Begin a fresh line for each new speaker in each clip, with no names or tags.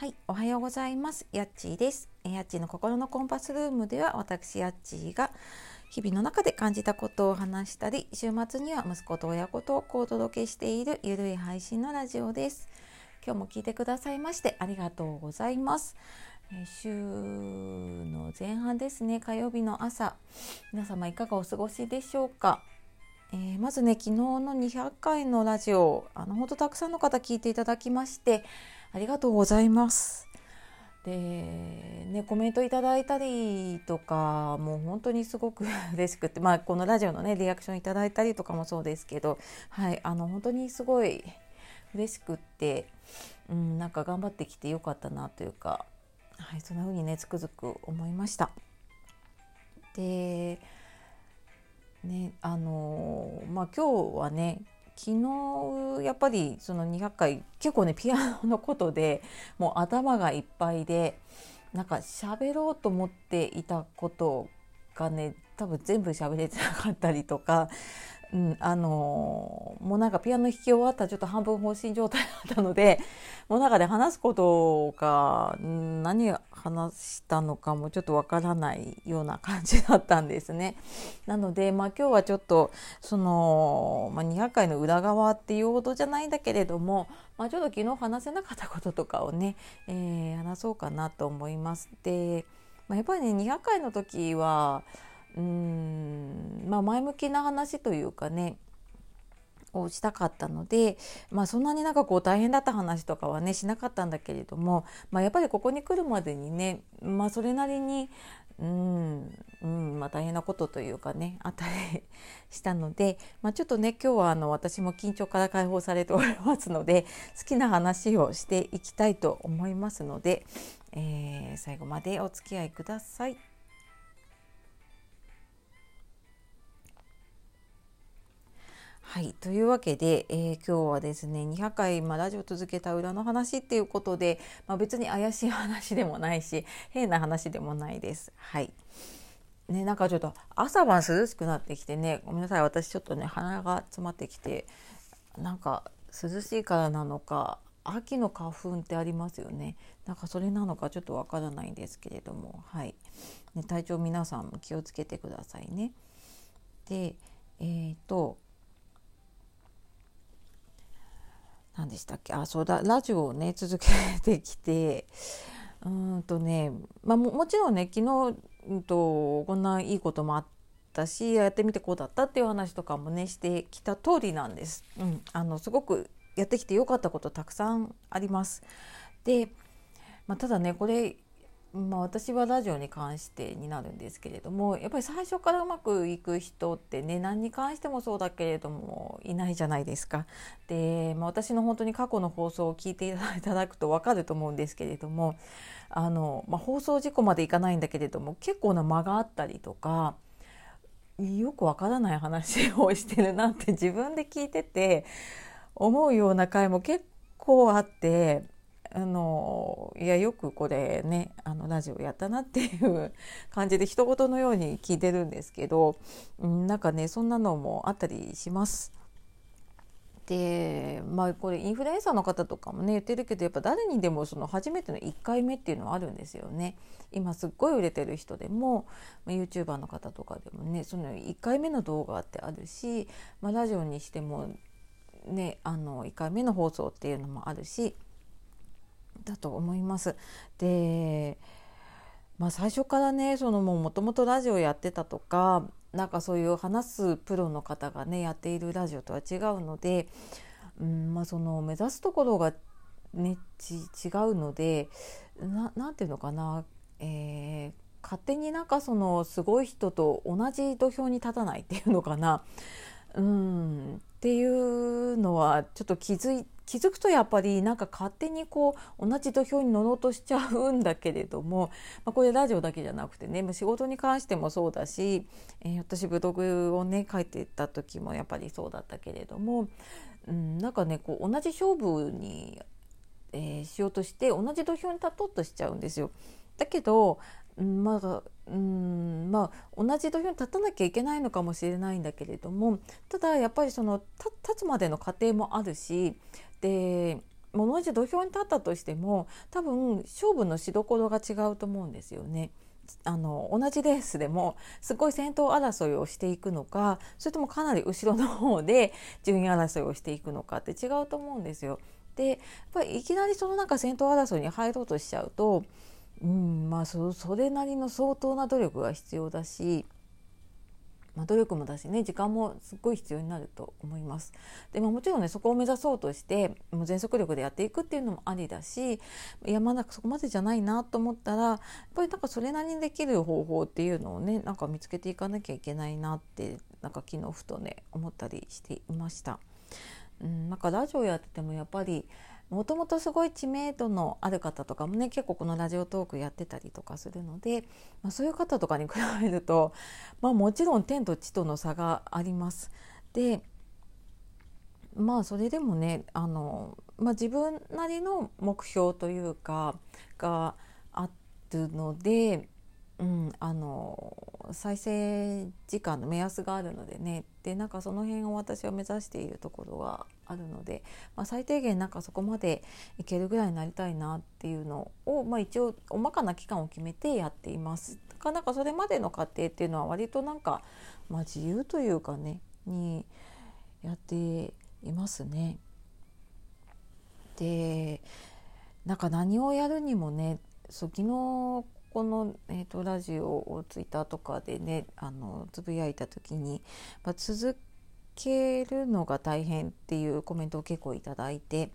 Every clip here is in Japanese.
はい、おはようございます。やっちーです。やっちーの心のコンパスルームでは私やっちーが日々の中で感じたことを話したり、週末には息子と親子トークをお届けしているゆるい配信のラジオです。今日も聞いてくださいましてありがとうございます。え週の前半ですね、火曜日の朝、皆様いかがお過ごしでしょうか？えー、まずね昨日の200回のラジオあの本当たくさんの方聞いていただきましてありがとうございます。でねコメントいただいたりとかもう本当にすごく 嬉しくてまあこのラジオのねリアクションいただいたりとかもそうですけどはいあの本当にすごい嬉しくって、うん、なんか頑張ってきてよかったなというか、はい、そんな風にねつくづく思いました。でねあのまあ今日はね昨日やっぱりその200回結構ねピアノのことでもう頭がいっぱいでなんか喋ろうと思っていたことがね多分全部喋れてなかったりとかうん、あのもうなんかピアノ弾き終わったらちょっと半分放心状態だったので もう中で話すことが何話したのかもちょっとわからないような感じだったんですね。なので、まあ、今日はちょっとその、まあ、200回の裏側っていうほどじゃないんだけれども、まあ、ちょっと昨日話せなかったこととかをね、えー、話そうかなと思います。で、まあ、やっぱりね200回の時はうんまあ前向きな話というかねをしたかったので、まあ、そんなになんかこう大変だった話とかはねしなかったんだけれども、まあ、やっぱりここに来るまでにね、まあ、それなりにうん、うんまあ、大変なことというかねあったりしたので、まあ、ちょっとね今日はあの私も緊張から解放されておりますので好きな話をしていきたいと思いますので、えー、最後までお付き合いください。はい。というわけで、えー、今日はですね200回、ま、ラジオ続けた裏の話っていうことで、まあ、別に怪しい話でもないし変な話でもないです。はい。ね、なんかちょっと朝晩涼しくなってきてねごめんなさい。私ちょっとね鼻が詰まってきてなんか涼しいからなのか秋の花粉ってありますよね。なんかそれなのかちょっとわからないんですけれどもはい、ね、体調皆さんも気をつけてくださいね。でえーと何でしたっけ？あそうだラジオをね続けてきてうんとね、まあ、ももちろんね昨日、うんと、こんないいこともあったしやってみてこうだったっていう話とかもねしてきた通りなんです。うん、あのすごくやってきてよかったことたくさんあります。で、まあ、ただねこれまあ、私はラジオに関してになるんですけれどもやっぱり最初からうまくいく人ってね何に関してもそうだけれどもいないじゃないですか。で、まあ、私の本当に過去の放送を聞いていただくと分かると思うんですけれどもあの、まあ、放送事故までいかないんだけれども結構な間があったりとかよくわからない話をしてるなって自分で聞いてて思うような回も結構あって。あのいやよくこれねあのラジオやったなっていう感じで一言のように聞いてるんですけど、うん、なんかねそんなのもあったりします。でまあこれインフルエンサーの方とかもね言ってるけどやっぱ誰にでもその初めての1回目っていうのはあるんですよね。今すっごい売れてる人でも、YouTuber の方とかでもねその1回目の動画ってあるし、まあ、ラジオにしてもねあの1回目の放送っていうのもあるし。だと思います。でまあ、最初からねそのもともとラジオやってたとかなんかそういう話すプロの方がねやっているラジオとは違うので、うんまあ、その目指すところが、ね、ち違うので何て言うのかな、えー、勝手になんかそのすごい人と同じ土俵に立たないっていうのかな、うん、っていうのはちょっと気づいて気づくとやっぱりなんか勝手にこう同じ土俵に乗ろうとしちゃうんだけれども、まあ、これラジオだけじゃなくてね仕事に関してもそうだし、えー、私ブログをね書いてた時もやっぱりそうだったけれども、うん、なんかねこう同じ勝負に、えー、しようとして同じ土俵に立とうとしちゃうんですよ。だけどまあうんまあ、同じ土俵に立たなきゃいけないのかもしれないんだけれどもただやっぱりその立つまでの過程もあるしで物同じ土俵に立ったとしても多分勝負のしどころが違うと思うんですよね。あの同じレースでもすごい先頭争いをしていくのかそれともかなり後ろの方で順位争いをしていくのかって違うと思うんですよ。でやっぱりいきなりその中先頭争いに入ろうとしちゃうと、うんまあそ、それなりの相当な努力が必要だしまあ、努力もだしね時間もすっごい必要になると思います。で、まあ、もちろんねそこを目指そうとしてもう全速力でやっていくっていうのもありだしいやまだそこまでじゃないなと思ったらやっぱりなんかそれなりにできる方法っていうのをねなんか見つけていかなきゃいけないなってなんか昨日ふとね思ったりしていました。うん、なんかラジオやっててもやっぱりもともとすごい知名度のある方とかもね結構このラジオトークやってたりとかするので、まあ、そういう方とかに比べると、まあ、もちろん天と地との差があります。でまあそれでもねあの、まあ、自分なりの目標というかがあるのでうん、あの再生時間の目安があるのでねでなんかその辺を私は目指しているところがあるので、まあ、最低限なんかそこまでいけるぐらいになりたいなっていうのを、まあ、一応大まかな期間を決めてやっています。だからなんかそれまでの過程っていうのは割となんか、まあ、自由というかねにやっていますね。でなんか何をやるにもねそう昨日この、えーと、ラジオをツイッターとかでねあのつぶやいた時に、まあ、続けるのが大変っていうコメントを結構いただいて。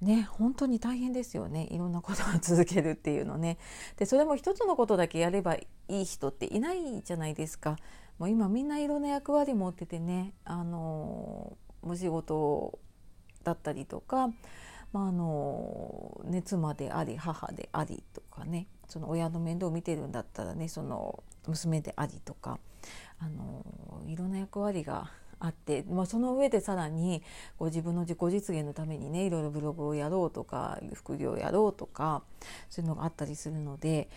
ね、本当に大変ですよねいろんなことを続けるっていうのねでそれも一つのことだけやればいい人っていないじゃないですかもう今みんないろんな役割持っててねあのお仕事だったりとか、まあ、あのね、妻であり母でありとかねその親の面倒を見てるんだったらねその娘でありとかあのいろんな役割があって、まあ、その上でさらにこう自分の自己実現のためにねいろいろブログをやろうとか副業をやろうとかそういうのがあったりするので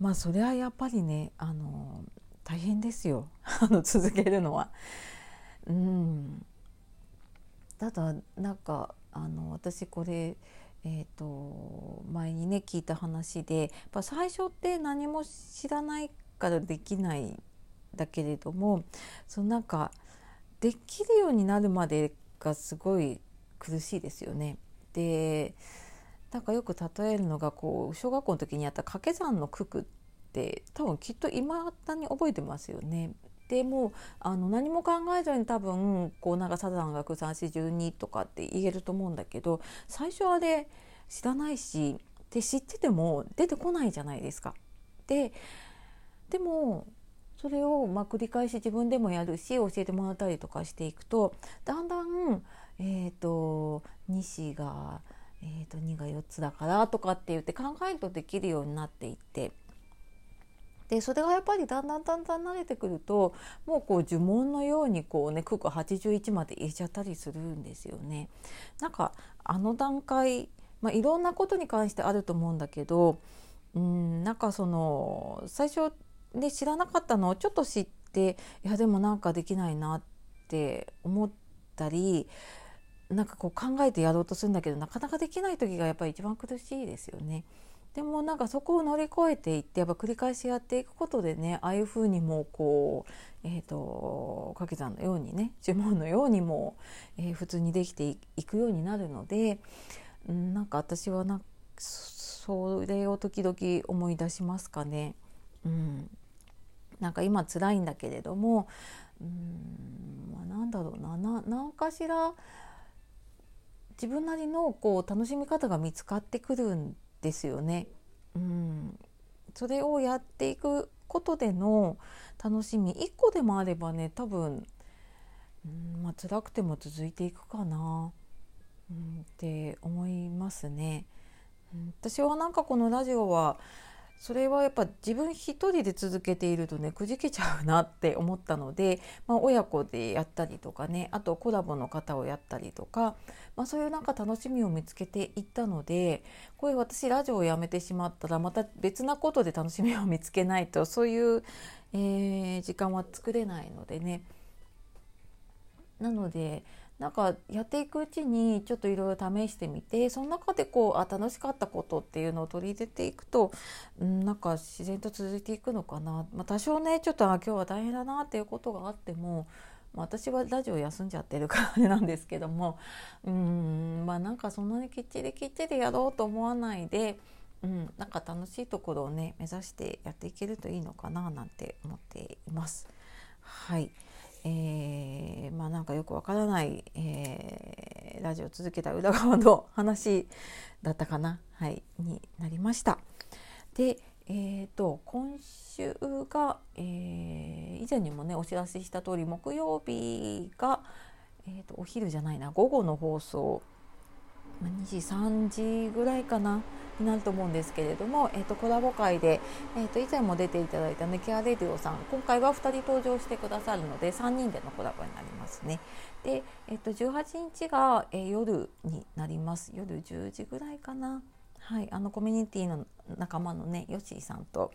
まあそれはやっぱりねあの大変ですよ 続けるのは。うんただなんかあの私これえーと、前にね聞いた話でやっぱ最初って何も知らないからできないだけれどもそのなんかできるようになるまでがすごい苦しいですよね。でなんかよく例えるのがこう小学校の時にやった掛け算の九九って多分きっと今だに覚えてますよね。でもあの何も考えずに多分こうなんかサザン学三四十二とかって言えると思うんだけど最初あれ知らないしで知ってても出てこないじゃないですか。ででもそれをまあ繰り返し自分でもやるし教えてもらったりとかしていくとだんだん、えーと、西が、えーと、と2が4つだからとかって言って考えるとできるようになっていってでそれがやっぱりだんだんだんだん慣れてくるともうこう呪文のようにこうね九九81まで入れちゃったりするんですよね。なんかあの段階、まあ、いろんなことに関してあると思うんだけどうんなんかその最初で知らなかったのをちょっと知っていやでもなんかできないなって思ったりなんかこう考えてやろうとするんだけどなかなかできない時がやっぱり一番苦しいですよね。でもなんかそこを乗り越えていってやっぱ繰り返しやっていくことでねああいうふうにもこうえーと、掛け算のようにね呪文のようにも、えー、普通にできていくようになるので、うん、なんか私はなそれを時々思い出しますかね。うん、なんか今辛いんだけれども、うんまあ、なんだろうな。な何かしら自分なりのこう楽しみ方が見つかってくるんですよね。うん、それをやっていくことでの楽しみ。1個でもあればね多分、うんまあ辛くても続いていくかな、うん、って思いますね。うん、私はなんかこのラジオはそれはやっぱ自分一人で続けているとねくじけちゃうなって思ったので、まあ、親子でやったりとかねあとコラボの方をやったりとか、まあ、そういうなんか楽しみを見つけていったのでこれ私ラジオをやめてしまったらまた別なことで楽しみを見つけないとそういう、えー、時間は作れないのでね。なのでなんかやっていくうちにちょっといろいろ試してみてその中でこうあ楽しかったことっていうのを取り入れていくと、うん、なんか自然と続いていくのかな、まあ、多少ねちょっとあ今日は大変だなっていうことがあっても、まあ、私はラジオ休んじゃってるからなんですけどもうんまあなんかそんなにきっちりきっちりやろうと思わないで。うん、なんか楽しいところをね目指してやっていけるといいのかななんて思っています。はい、えー、まあなんかよくわからない、えー、ラジオを続けた裏側の話だったかな、はい、になりました。で、えーと、今週が、えー、以前にもねお知らせした通り木曜日が、えーと、お昼じゃないな午後の放送2時3時ぐらいかなになると思うんですけれども、えーと、コラボ会で、えーと、以前も出ていただいたねケアレディオさん今回は2人登場してくださるので3人でのコラボになりますね。で、えー、と18日が、えー、夜になります夜10時ぐらいかな。はい、あのコミュニティの仲間のねヨッシーさんと、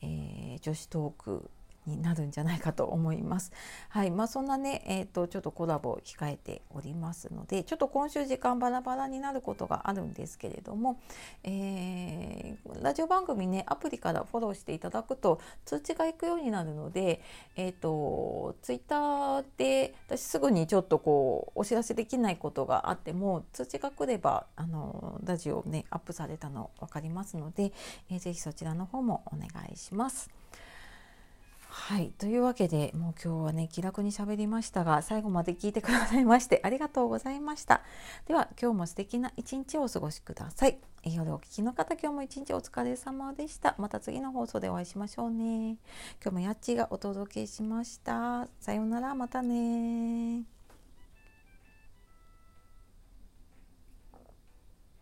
えー、女子トークになるんじゃないかと思います。はいまあ、そんなね、えーと、ちょっとコラボを控えておりますのでちょっと今週時間バラバラになることがあるんですけれども、えー、ラジオ番組ねアプリからフォローしていただくと通知がいくようになるので、えーと、ツイッターで私すぐにちょっとこうお知らせできないことがあっても通知が来ればあのラジオねアップされたの分かりますので、えー、ぜひそちらの方もお願いします。はい。というわけでもう今日はね気楽に喋りましたが最後まで聞いてくださいましてありがとうございました。では今日も素敵な一日をお過ごしください。夜お聞きの方今日も一日お疲れ様でした。また次の放送でお会いしましょうね。今日もやっちがお届けしました。さようならまたね